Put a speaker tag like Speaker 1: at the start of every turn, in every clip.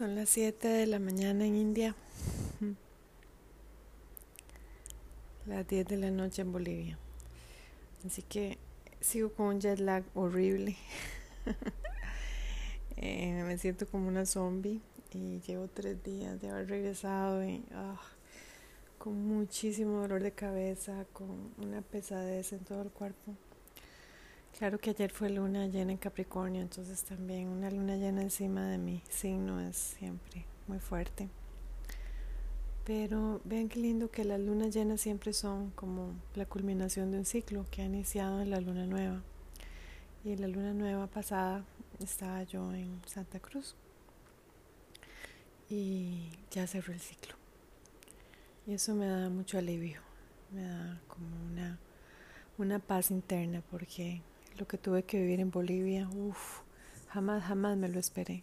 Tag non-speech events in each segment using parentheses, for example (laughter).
Speaker 1: Son las 7 de la mañana en India. Las 10 de la noche en Bolivia. Así que sigo con un jet lag horrible. (laughs) Eh, me siento como una zombie y llevo tres días de haber regresado y ah, con muchísimo dolor de cabeza, con una pesadez en todo el cuerpo. Claro que ayer fue luna llena en Capricornio, entonces también una luna llena encima de mi signo es siempre muy fuerte. Pero vean qué lindo que las lunas llenas siempre son como la culminación de un ciclo que ha iniciado en la luna nueva. Y en la luna nueva pasada estaba yo en Santa Cruz y ya cerró el ciclo. Y eso me da mucho alivio, me da como una, una paz interna porque lo que tuve que vivir en Bolivia, uff, jamás, jamás me lo esperé.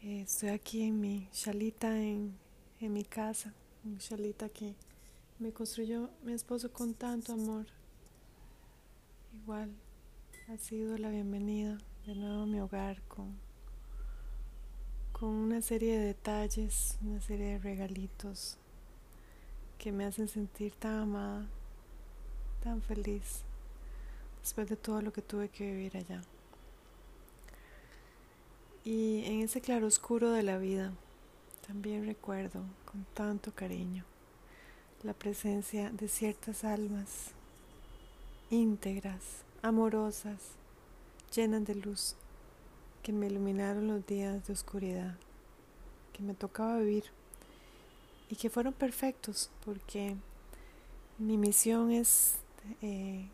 Speaker 1: Estoy aquí en mi chalita, en, en mi casa, mi chalita que me construyó mi esposo con tanto amor. Igual ha sido la bienvenida de nuevo a mi hogar con, con una serie de detalles, una serie de regalitos que me hacen sentir tan amada, tan feliz después de todo lo que tuve que vivir allá. Y en ese claroscuro de la vida también recuerdo con tanto cariño la presencia de ciertas almas íntegras, amorosas, llenas de luz, que me iluminaron los días de oscuridad, que me tocaba vivir y que fueron perfectos porque mi misión es eh,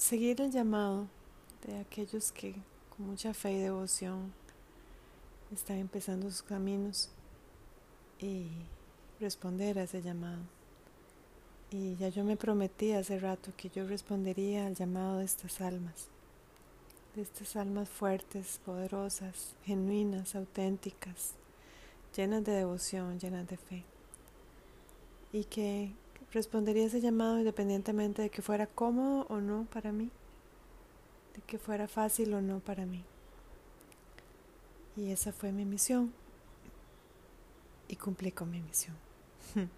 Speaker 1: seguir el llamado de aquellos que con mucha fe y devoción están empezando sus caminos y responder a ese llamado. Y ya yo me prometí hace rato que yo respondería al llamado de estas almas, de estas almas fuertes, poderosas, genuinas, auténticas, llenas de devoción, llenas de fe. Y que respondería ese llamado independientemente de que fuera cómodo o no para mí, de que fuera fácil o no para mí. Y esa fue mi misión. Y cumplí con mi misión. (laughs)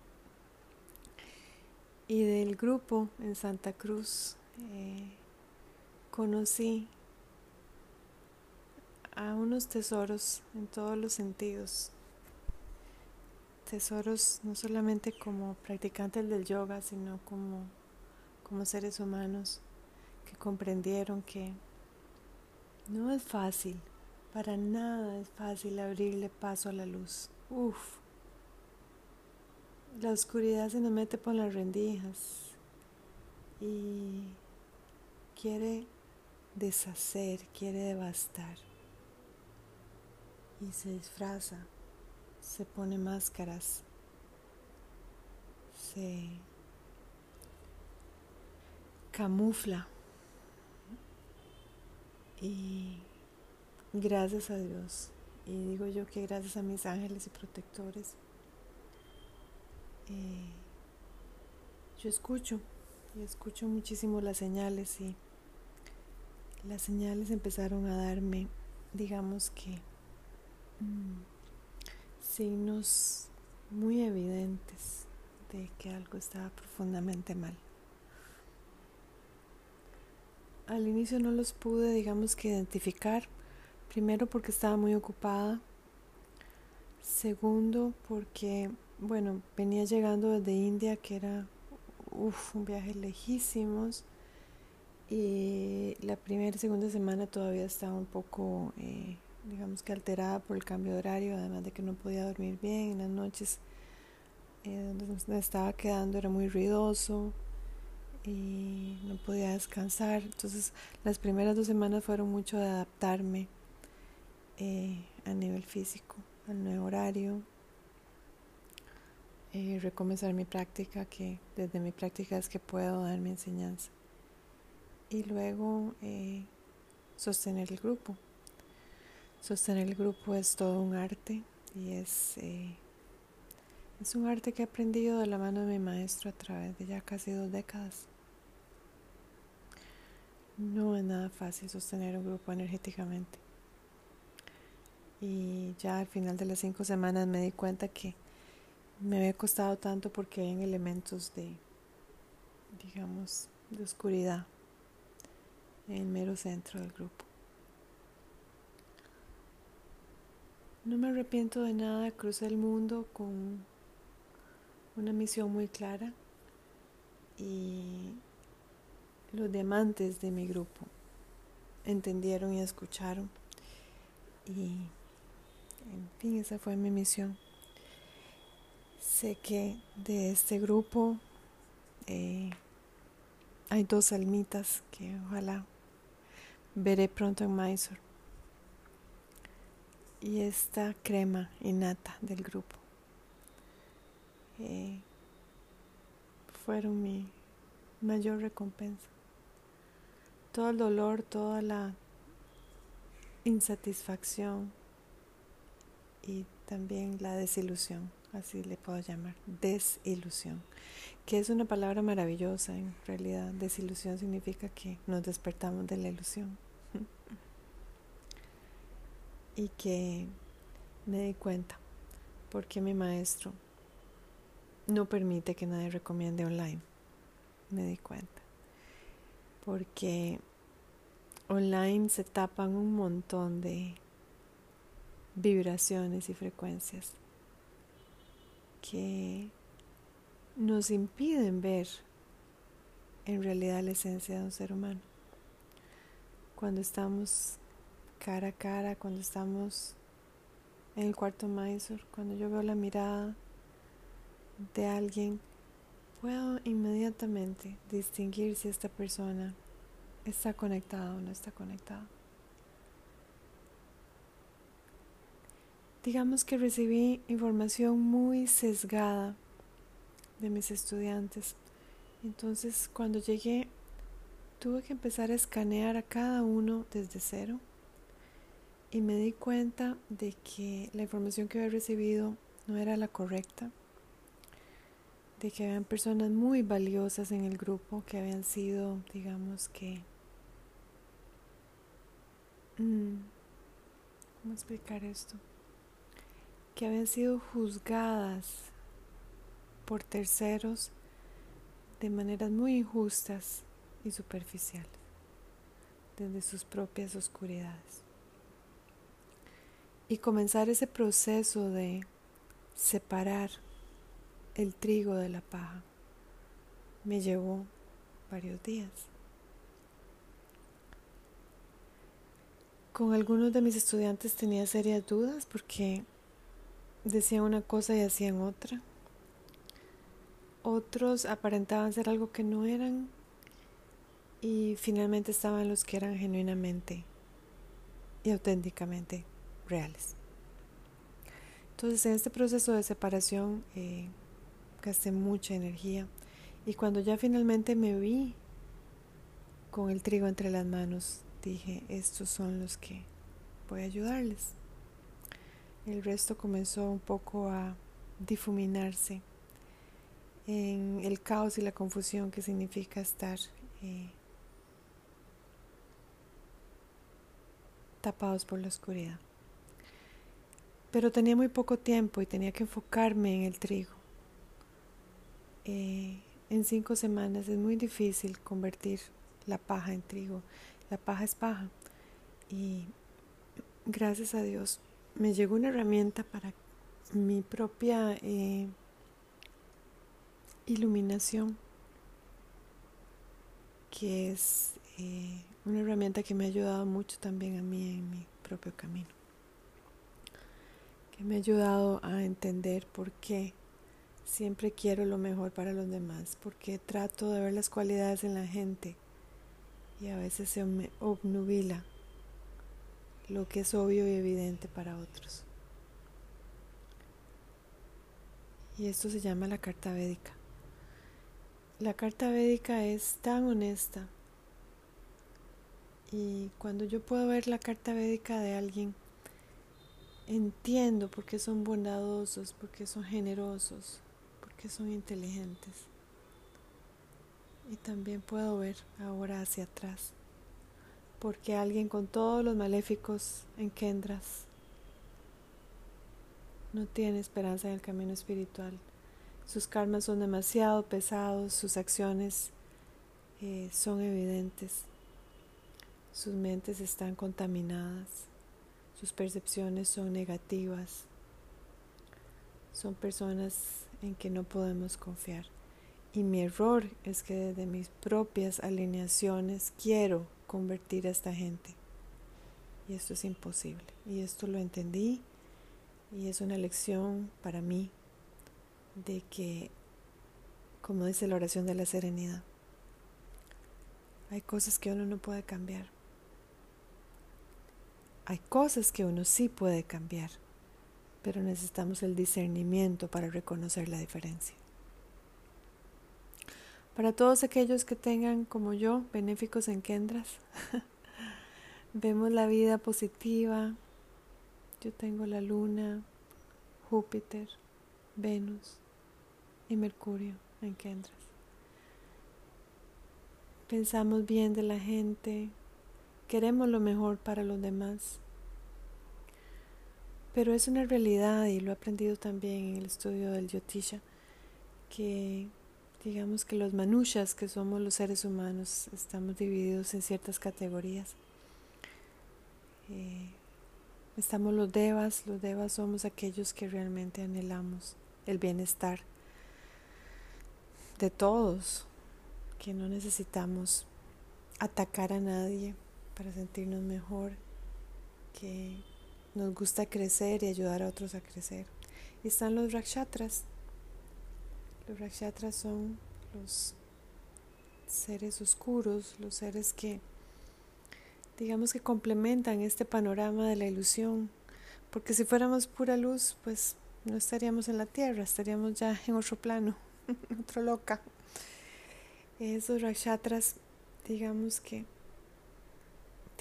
Speaker 1: y del grupo en Santa Cruz eh, conocí a unos tesoros en todos los sentidos tesoros no solamente como practicantes del yoga, sino como, como seres humanos que comprendieron que no es fácil, para nada es fácil abrirle paso a la luz. Uf, la oscuridad se nos mete por las rendijas y quiere deshacer, quiere devastar y se disfraza se pone máscaras, se camufla. Y gracias a Dios, y digo yo que gracias a mis ángeles y protectores, eh, yo escucho y escucho muchísimo las señales y las señales empezaron a darme, digamos que, mm, signos muy evidentes de que algo estaba profundamente mal. Al inicio no los pude, digamos que identificar, primero porque estaba muy ocupada, segundo porque, bueno, venía llegando desde India, que era un viaje lejísimos, y la primera y segunda semana todavía estaba un poco... Eh, digamos que alterada por el cambio de horario, además de que no podía dormir bien en las noches. Eh, donde me estaba quedando era muy ruidoso y no podía descansar. Entonces las primeras dos semanas fueron mucho de adaptarme eh, a nivel físico, al nuevo horario, eh, recomenzar mi práctica, que desde mi práctica es que puedo dar mi enseñanza. Y luego eh, sostener el grupo. Sostener el grupo es todo un arte y es, eh, es un arte que he aprendido de la mano de mi maestro a través de ya casi dos décadas. No es nada fácil sostener un grupo energéticamente. Y ya al final de las cinco semanas me di cuenta que me había costado tanto porque hay elementos de, digamos, de oscuridad en el mero centro del grupo. No me arrepiento de nada, crucé el mundo con una misión muy clara y los diamantes de mi grupo entendieron y escucharon. Y en fin esa fue mi misión. Sé que de este grupo eh, hay dos almitas que ojalá veré pronto en Mysore y esta crema innata del grupo. Eh, fueron mi mayor recompensa. Todo el dolor, toda la insatisfacción y también la desilusión, así le puedo llamar, desilusión, que es una palabra maravillosa en realidad. Desilusión significa que nos despertamos de la ilusión y que me di cuenta porque mi maestro no permite que nadie recomiende online. Me di cuenta. Porque online se tapan un montón de vibraciones y frecuencias que nos impiden ver en realidad la esencia de un ser humano. Cuando estamos cara a cara, cuando estamos en el cuarto Mysore, cuando yo veo la mirada de alguien, puedo inmediatamente distinguir si esta persona está conectada o no está conectada. Digamos que recibí información muy sesgada de mis estudiantes. Entonces, cuando llegué, tuve que empezar a escanear a cada uno desde cero y me di cuenta de que la información que había recibido no era la correcta, de que habían personas muy valiosas en el grupo que habían sido, digamos que, mm, ¿cómo explicar esto? Que habían sido juzgadas por terceros de maneras muy injustas y superficiales, desde sus propias oscuridades y comenzar ese proceso de separar el trigo de la paja me llevó varios días. Con algunos de mis estudiantes tenía serias dudas porque decían una cosa y hacían otra. Otros aparentaban ser algo que no eran y finalmente estaban los que eran genuinamente y auténticamente reales. Entonces en este proceso de separación eh, gasté mucha energía y cuando ya finalmente me vi con el trigo entre las manos, dije, estos son los que voy a ayudarles. El resto comenzó un poco a difuminarse en el caos y la confusión que significa estar eh, tapados por la oscuridad. Pero tenía muy poco tiempo y tenía que enfocarme en el trigo. Eh, en cinco semanas es muy difícil convertir la paja en trigo. La paja es paja. Y gracias a Dios me llegó una herramienta para mi propia eh, iluminación, que es eh, una herramienta que me ha ayudado mucho también a mí en mi propio camino me ha ayudado a entender por qué siempre quiero lo mejor para los demás, porque trato de ver las cualidades en la gente y a veces se me obnubila lo que es obvio y evidente para otros. Y esto se llama la carta védica. La carta védica es tan honesta y cuando yo puedo ver la carta védica de alguien entiendo por qué son bondadosos, por qué son generosos, por qué son inteligentes. Y también puedo ver ahora hacia atrás porque alguien con todos los maléficos en Kendras no tiene esperanza en el camino espiritual. Sus karmas son demasiado pesados, sus acciones eh, son evidentes, sus mentes están contaminadas, sus percepciones son negativas, son personas en que no podemos confiar. Y mi error es que desde mis propias alineaciones quiero convertir a esta gente. Y esto es imposible. Y esto lo entendí y es una lección para mí de que, como dice la oración de la serenidad, hay cosas que uno no puede cambiar. Hay cosas que uno sí puede cambiar, pero necesitamos el discernimiento para reconocer la diferencia. Para todos aquellos que tengan, como yo, benéficos en Kendras, (laughs) vemos la vida positiva. Yo tengo la luna, Júpiter, Venus y Mercurio en Kendras. Pensamos bien de la gente, queremos lo mejor para los demás. Pero es una realidad y lo he aprendido también en el estudio del Yotisha, que digamos que los manushas, que somos los seres humanos, estamos divididos en ciertas categorías. Eh, estamos los devas, los devas somos aquellos que realmente anhelamos el bienestar de todos, que no necesitamos atacar a nadie para sentirnos mejor, que nos gusta crecer y ayudar a otros a crecer. Y están los rakshatras, los rakshatras son los seres oscuros, los seres que digamos que complementan este panorama de la ilusión, porque si fuéramos pura luz, pues no estaríamos en la tierra, estaríamos ya en otro plano, (laughs) otro loca. Esos rakshatras, digamos que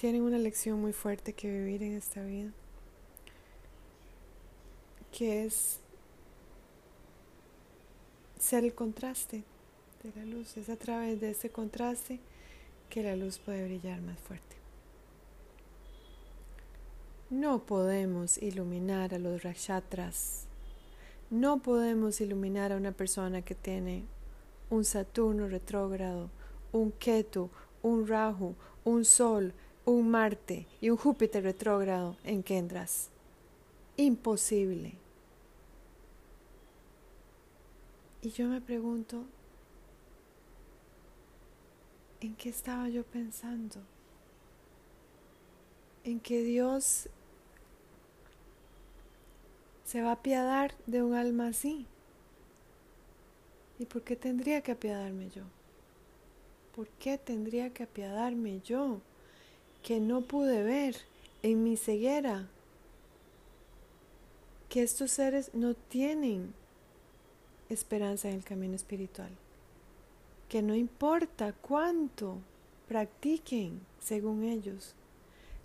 Speaker 1: tienen una lección muy fuerte que vivir en esta vida, que es ser el contraste de la luz. Es a través de ese contraste que la luz puede brillar más fuerte. No podemos iluminar a los rakshatras. No podemos iluminar a una persona que tiene un Saturno retrógrado, un Ketu, un Rahu, un Sol, un Marte y un Júpiter retrógrado en Kendras. Imposible. Y yo me pregunto, ¿en qué estaba yo pensando? En que Dios se va a apiadar de un alma así. ¿Y por qué tendría que apiadarme yo? ¿Por qué tendría que apiadarme yo que no pude ver en mi ceguera que estos seres no tienen esperanza en el camino espiritual. Que no importa cuánto practiquen según ellos,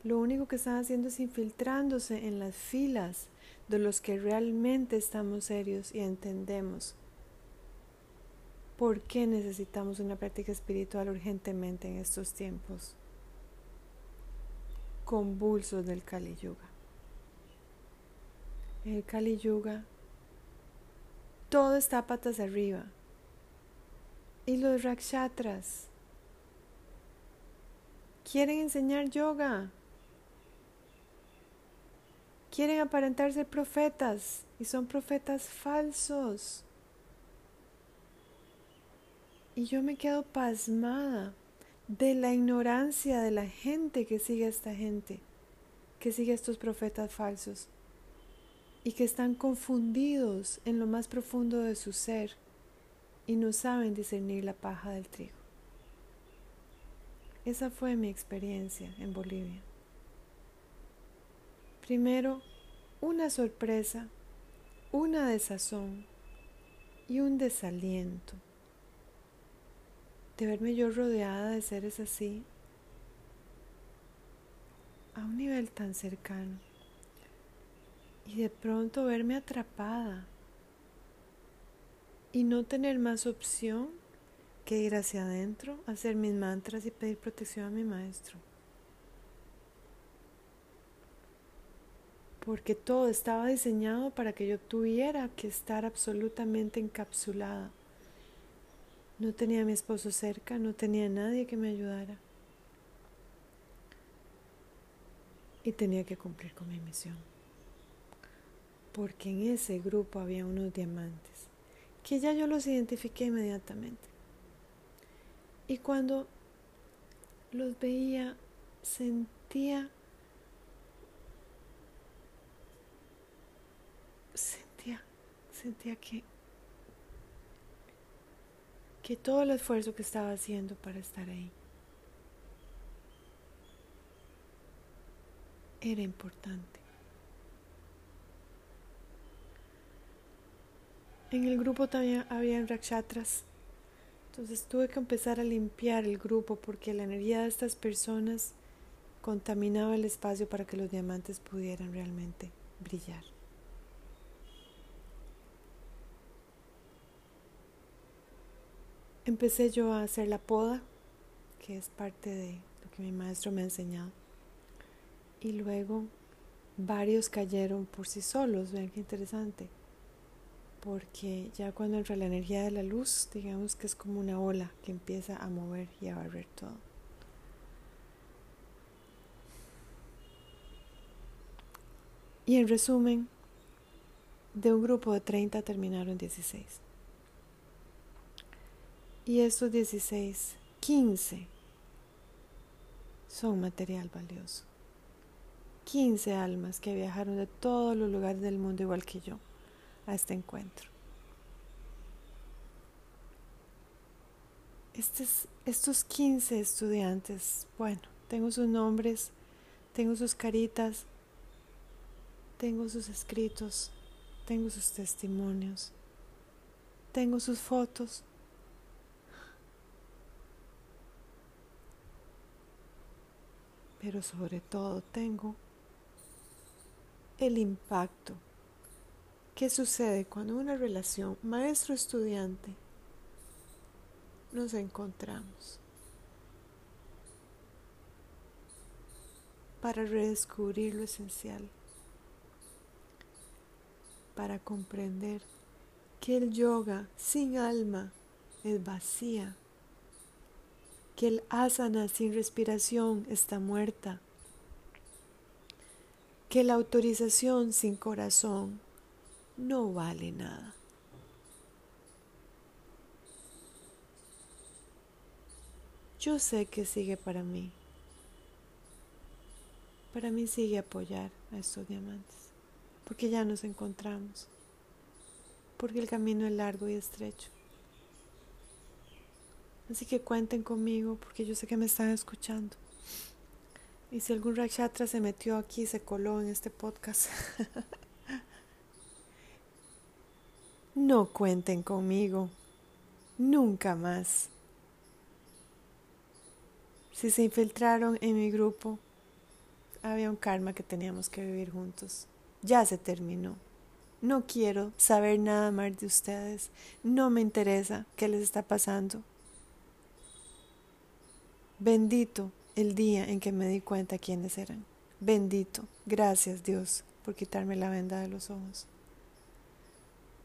Speaker 1: lo único que están haciendo es infiltrándose en las filas de los que realmente estamos serios y entendemos por qué necesitamos una práctica espiritual urgentemente en estos tiempos convulsos del Kali Yuga. El Kali Yuga todo está patas arriba. Y los rakshatras quieren enseñar yoga. Quieren aparentar ser profetas y son profetas falsos. Y yo me quedo pasmada de la ignorancia de la gente que sigue a esta gente, que sigue a estos profetas falsos y que están confundidos en lo más profundo de su ser y no saben discernir la paja del trigo. Esa fue mi experiencia en Bolivia. Primero, una sorpresa, una desazón y un desaliento de verme yo rodeada de seres así a un nivel tan cercano y de pronto verme atrapada y no tener más opción que ir hacia adentro, hacer mis mantras y pedir protección a mi maestro. Porque todo estaba diseñado para que yo tuviera que estar absolutamente encapsulada no tenía a mi esposo cerca, no tenía a nadie que me ayudara. Y tenía que cumplir con mi misión. Porque en ese grupo había unos diamantes, que ya yo los identifiqué inmediatamente. Y cuando los veía, sentía sentía que, que todo el esfuerzo que estaba haciendo para estar ahí era importante. En el grupo también había rakshatras. Entonces tuve que empezar a limpiar el grupo porque la energía de estas personas contaminaba el espacio para que los diamantes pudieran realmente brillar. Empecé yo a hacer la poda, que es parte de lo que mi maestro me ha enseñado. Y luego varios cayeron por sí solos, vean qué interesante. Porque ya cuando entra la energía de la luz, digamos que es como una ola que empieza a mover y a barrer todo. Y en resumen, de un grupo de 30 terminaron 16. Y estos 16, 15 son material valioso. 15 almas que viajaron de todos los lugares del mundo igual que yo a este encuentro. estos 15 estudiantes, bueno, tengo sus nombres, tengo sus caritas, tengo sus escritos, tengo sus testimonios, tengo sus fotos, pero sobre todo tengo el impacto que sucede cuando una relación maestro-estudiante nos encontramos para redescubrir lo esencial, para comprender que el yoga sin alma es vacía que el asana sin respiración está muerta, que la autorización sin corazón no vale nada. Yo sé que sigue para mí. Para mí sigue apoyar a estos diamantes, porque ya nos encontramos, porque el camino es largo y estrecho. Así que cuenten conmigo porque yo sé que me están escuchando. Y si algún Rakshatra se metió aquí, se coló en este podcast, (laughs) no cuenten conmigo. Nunca más. Si se infiltraron en mi grupo, había un karma que teníamos que vivir juntos. Ya se terminó. No quiero saber nada más de ustedes. No me interesa qué les está pasando. Bendito el día en que me di cuenta quiénes eran. Bendito. Gracias Dios por quitarme la venda de los ojos.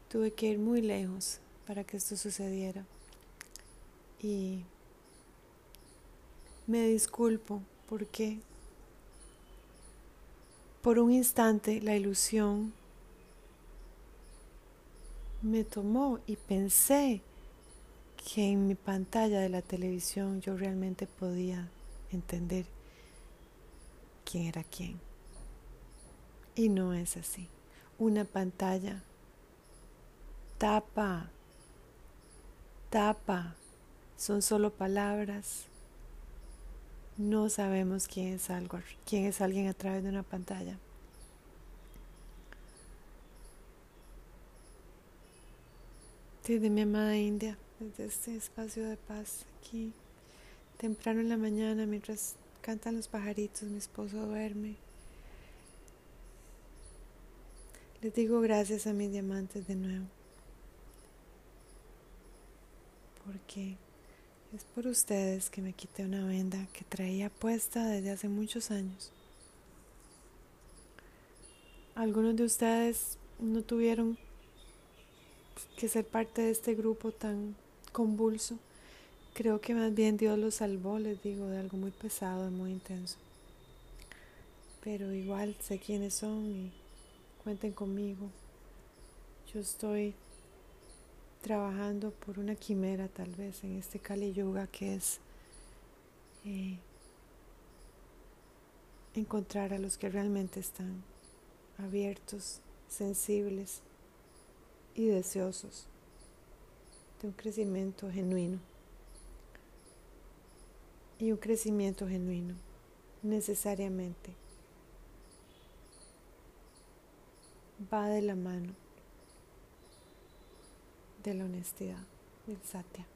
Speaker 1: Tuve que ir muy lejos para que esto sucediera. Y me disculpo porque por un instante la ilusión me tomó y pensé que en mi pantalla de la televisión yo realmente podía entender quién era quién. Y no es así. Una pantalla tapa, tapa, son solo palabras. No sabemos quién es algo, quién es alguien a través de una pantalla. Desde mi amada India desde este espacio de paz aquí, temprano en la mañana, mientras cantan los pajaritos, mi esposo duerme. Les digo gracias a mis diamantes de nuevo, porque es por ustedes que me quité una venda que traía puesta desde hace muchos años. algunos de ustedes no tuvieron que ser parte de este grupo tan convulso. Creo que más bien Dios los salvó, les digo, de algo muy pesado y muy intenso. Pero igual sé quiénes son y cuenten conmigo. Yo estoy trabajando por una quimera tal vez en este Kali Yoga que es eh, encontrar a los que realmente están abiertos, sensibles y deseosos un crecimiento genuino. Y un crecimiento genuino necesariamente va de la mano de la honestidad, del satya.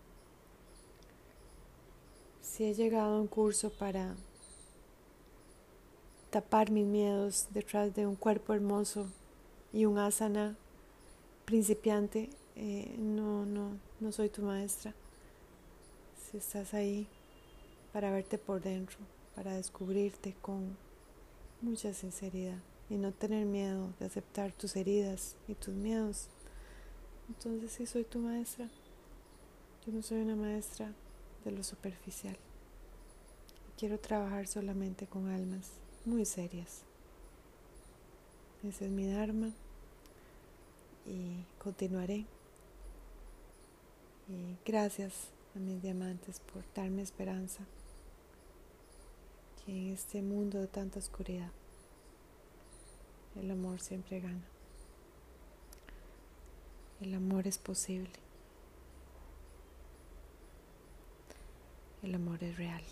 Speaker 1: Si he llegado a un curso para tapar mis miedos detrás de un cuerpo hermoso y un asana principiante, eh, no, no, no soy tu maestra. Si estás ahí para verte por dentro, para descubrirte con mucha sinceridad y no tener miedo de aceptar tus heridas y tus miedos, entonces sí soy tu maestra. Yo no soy una maestra de lo superficial. Quiero trabajar solamente con almas muy serias. Ese es mi Dharma y continuaré. Y gracias a mis diamantes por darme esperanza que en este mundo de tanta oscuridad el amor siempre gana. El amor es posible. El amor es real.